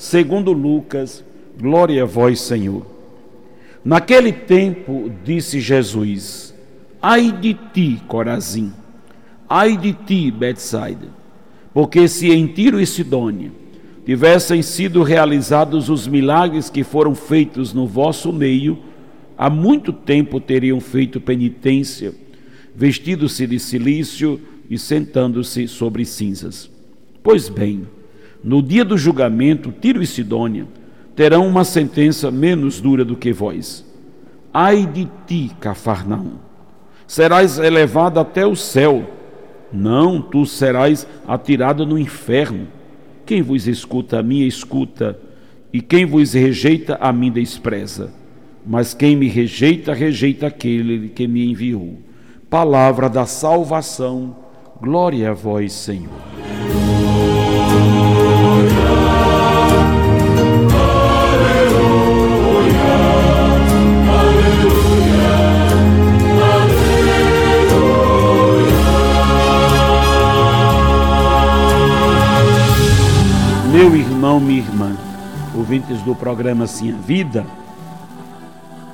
segundo Lucas. Glória a vós, Senhor. Naquele tempo disse Jesus: Ai de ti, Corazim, ai de ti, Betsaida, porque se em Tiro e Sidônia tivessem sido realizados os milagres que foram feitos no vosso meio, há muito tempo teriam feito penitência, vestido-se de silício e sentando-se sobre cinzas. Pois bem, no dia do julgamento, Tiro e Sidônia terão uma sentença menos dura do que vós. Ai de ti, Cafarnaum! Serás elevado até o céu. Não, tu serás atirado no inferno. Quem vos escuta a mim escuta, e quem vos rejeita a mim despreza mas quem me rejeita, rejeita aquele que me enviou. Palavra da salvação, glória a vós, Senhor. Meu irmão, minha irmã, ouvintes do programa Sim a Vida,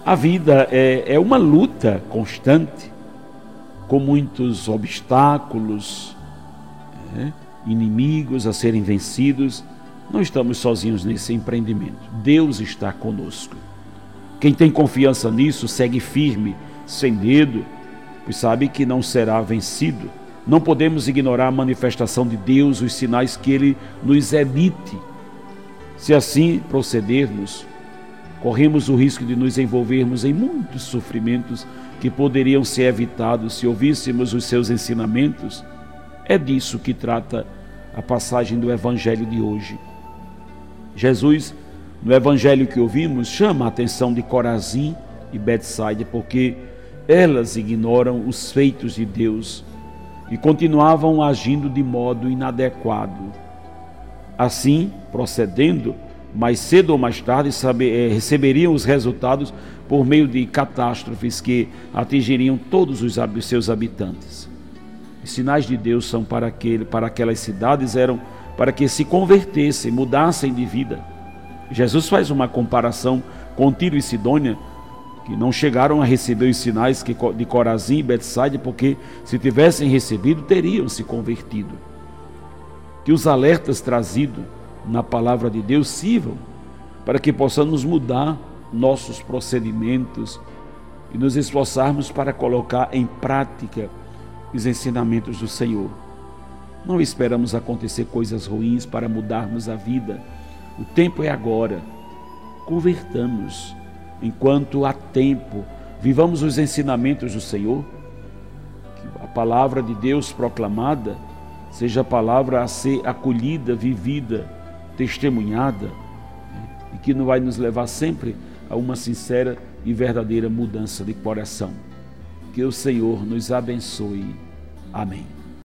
a vida é, é uma luta constante, com muitos obstáculos, é, inimigos a serem vencidos. Não estamos sozinhos nesse empreendimento. Deus está conosco. Quem tem confiança nisso segue firme, sem medo, pois sabe que não será vencido. Não podemos ignorar a manifestação de Deus, os sinais que Ele nos emite. Se assim procedermos, corremos o risco de nos envolvermos em muitos sofrimentos que poderiam ser evitados se ouvíssemos os seus ensinamentos. É disso que trata a passagem do Evangelho de hoje. Jesus, no Evangelho que ouvimos, chama a atenção de Corazim e Betsaida porque elas ignoram os feitos de Deus e continuavam agindo de modo inadequado. Assim, procedendo, mais cedo ou mais tarde é, receberiam os resultados por meio de catástrofes que atingiriam todos os, os seus habitantes. Os sinais de Deus são para, aquele, para aquelas cidades eram para que se convertessem, mudassem de vida. Jesus faz uma comparação com Tiro e Sidônia, que não chegaram a receber os sinais de Corazim e Betsaide, porque se tivessem recebido, teriam se convertido. Que os alertas trazidos na palavra de Deus sirvam para que possamos mudar nossos procedimentos e nos esforçarmos para colocar em prática os ensinamentos do Senhor. Não esperamos acontecer coisas ruins para mudarmos a vida. O tempo é agora. Convertamos enquanto há tempo. Vivamos os ensinamentos do Senhor. Que a palavra de Deus proclamada seja a palavra a ser acolhida, vivida testemunhada né, e que não vai nos levar sempre a uma sincera e verdadeira mudança de coração. Que o Senhor nos abençoe. Amém.